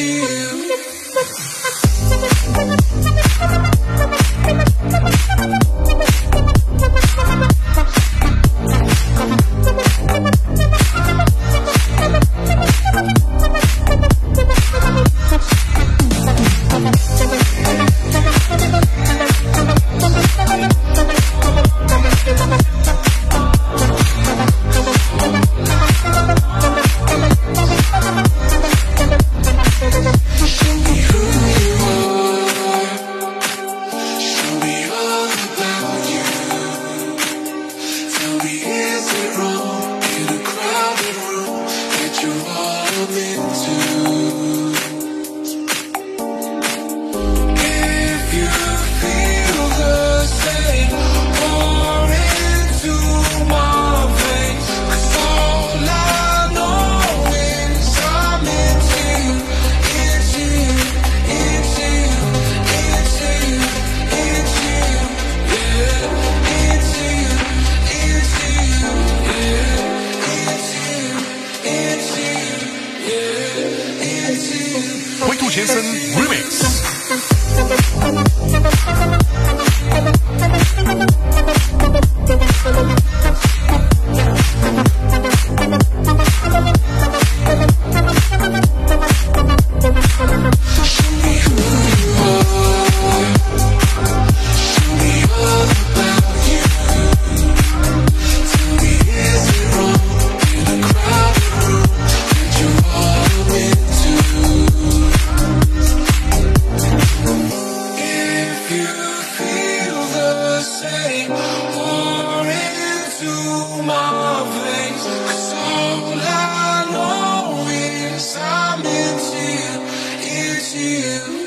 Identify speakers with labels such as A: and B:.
A: You. meant to you.